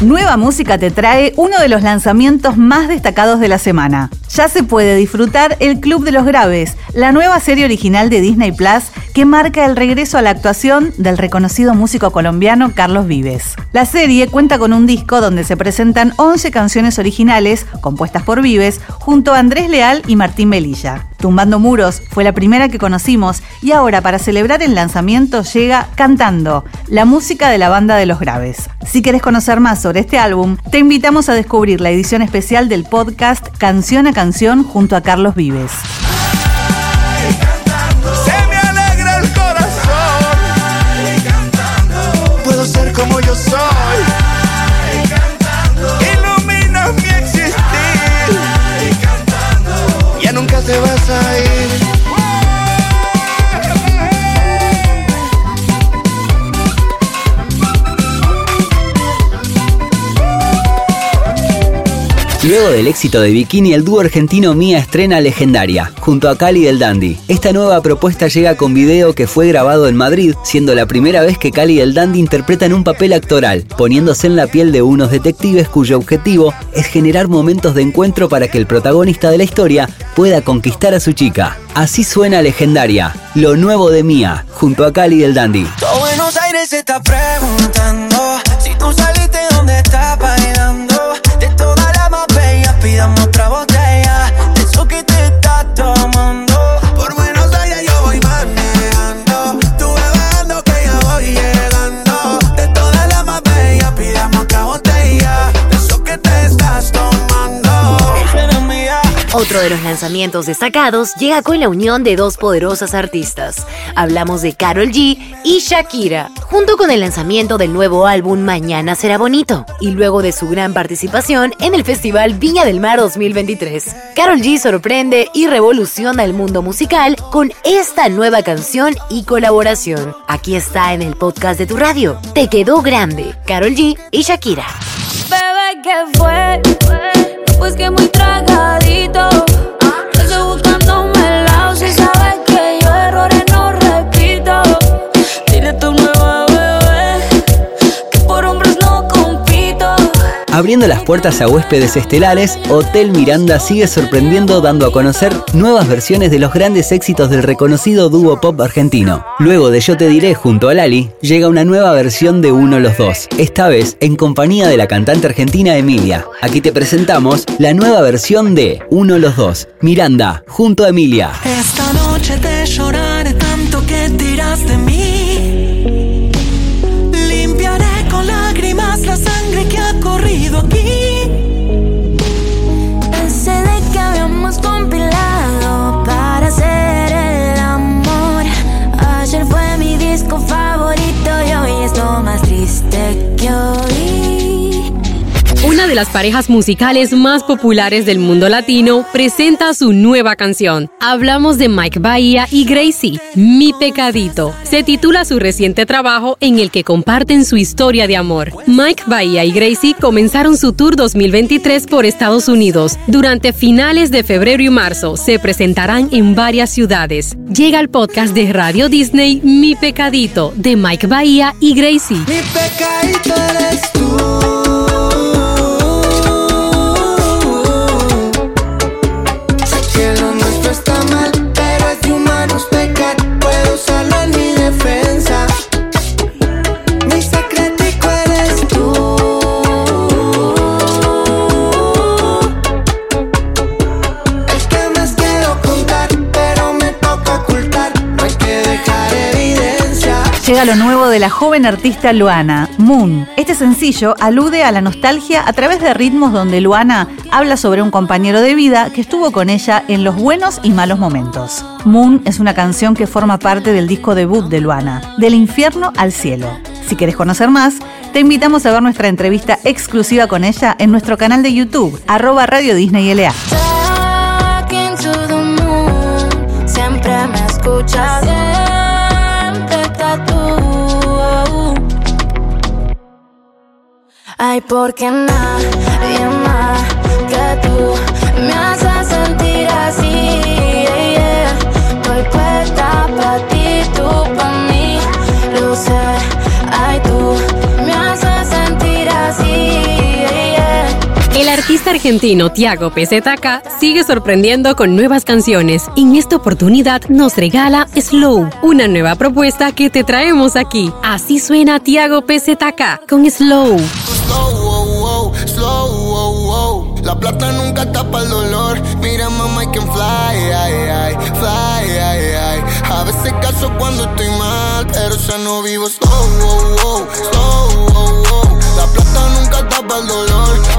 Nueva Música te trae uno de los lanzamientos más destacados de la semana. Ya se puede disfrutar El Club de los Graves, la nueva serie original de Disney Plus que marca el regreso a la actuación del reconocido músico colombiano Carlos Vives. La serie cuenta con un disco donde se presentan 11 canciones originales compuestas por Vives junto a Andrés Leal y Martín Melilla. Tumbando Muros fue la primera que conocimos y ahora para celebrar el lanzamiento llega Cantando, la música de la banda de los graves. Si quieres conocer más sobre este álbum, te invitamos a descubrir la edición especial del podcast Canción a Canción junto a Carlos Vives. Nunca te vas a ir. Luego del éxito de Bikini, el dúo argentino Mía estrena Legendaria, junto a Cali del Dandy. Esta nueva propuesta llega con video que fue grabado en Madrid, siendo la primera vez que Cali del Dandy interpretan un papel actoral, poniéndose en la piel de unos detectives cuyo objetivo es generar momentos de encuentro para que el protagonista de la historia pueda conquistar a su chica. Así suena Legendaria, lo nuevo de Mía, junto a Cali del Dandy. Todo Buenos Aires está Otro de los lanzamientos destacados llega con la unión de dos poderosas artistas. Hablamos de Carol G y Shakira, junto con el lanzamiento del nuevo álbum Mañana será bonito, y luego de su gran participación en el Festival Viña del Mar 2023. Carol G sorprende y revoluciona el mundo musical con esta nueva canción y colaboración. Aquí está en el podcast de tu radio. Te quedó grande, Carol G y Shakira. Bebé, ¿qué fue? Pues que muy tragadito. Abriendo las puertas a huéspedes estelares, Hotel Miranda sigue sorprendiendo dando a conocer nuevas versiones de los grandes éxitos del reconocido dúo pop argentino. Luego de Yo te diré junto a Lali, llega una nueva versión de Uno los dos, esta vez en compañía de la cantante argentina Emilia. Aquí te presentamos la nueva versión de Uno los dos, Miranda junto a Emilia. Esta noche te lloraré tanto que tiras de mí. De las parejas musicales más populares del mundo latino presenta su nueva canción. Hablamos de Mike Bahía y Gracie, Mi Pecadito. Se titula su reciente trabajo en el que comparten su historia de amor. Mike Bahía y Gracie comenzaron su tour 2023 por Estados Unidos. Durante finales de febrero y marzo se presentarán en varias ciudades. Llega el podcast de Radio Disney Mi Pecadito de Mike Bahía y Gracie. Mi pecadito eres tú. Llega lo nuevo de la joven artista Luana, Moon. Este sencillo alude a la nostalgia a través de ritmos donde Luana habla sobre un compañero de vida que estuvo con ella en los buenos y malos momentos. Moon es una canción que forma parte del disco debut de Luana, Del infierno al cielo. Si quieres conocer más, te invitamos a ver nuestra entrevista exclusiva con ella en nuestro canal de YouTube, arroba Radio Disney LA. Siempre me escuchas. Ay, porque nadie más que artista argentino Tiago PZK sigue sorprendiendo con nuevas canciones en esta oportunidad nos regala Slow, una nueva propuesta que te traemos aquí. Así suena Tiago PZK con Slow. Slow, wow, wow, slow, wow. La plata nunca tapa el dolor. Mira, mamá, I can fly, ay, ay, fly, ay, ay. A veces caso cuando estoy mal, pero ya no vivo slow, slow,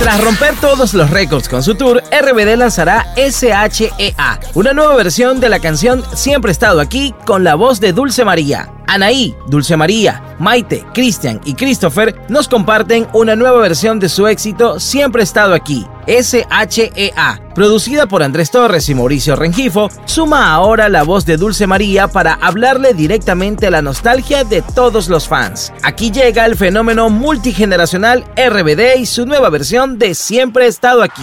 Tras romper todos los récords con su tour, RBD lanzará SHEA, una nueva versión de la canción Siempre he estado aquí con la voz de Dulce María. Anaí, Dulce María, Maite, Cristian y Christopher nos comparten una nueva versión de su éxito Siempre he estado aquí, SHEA. Producida por Andrés Torres y Mauricio Rengifo, suma ahora la voz de Dulce María para hablarle directamente a la nostalgia de todos los fans. Aquí llega el fenómeno multigeneracional RBD y su nueva versión de Siempre he estado aquí.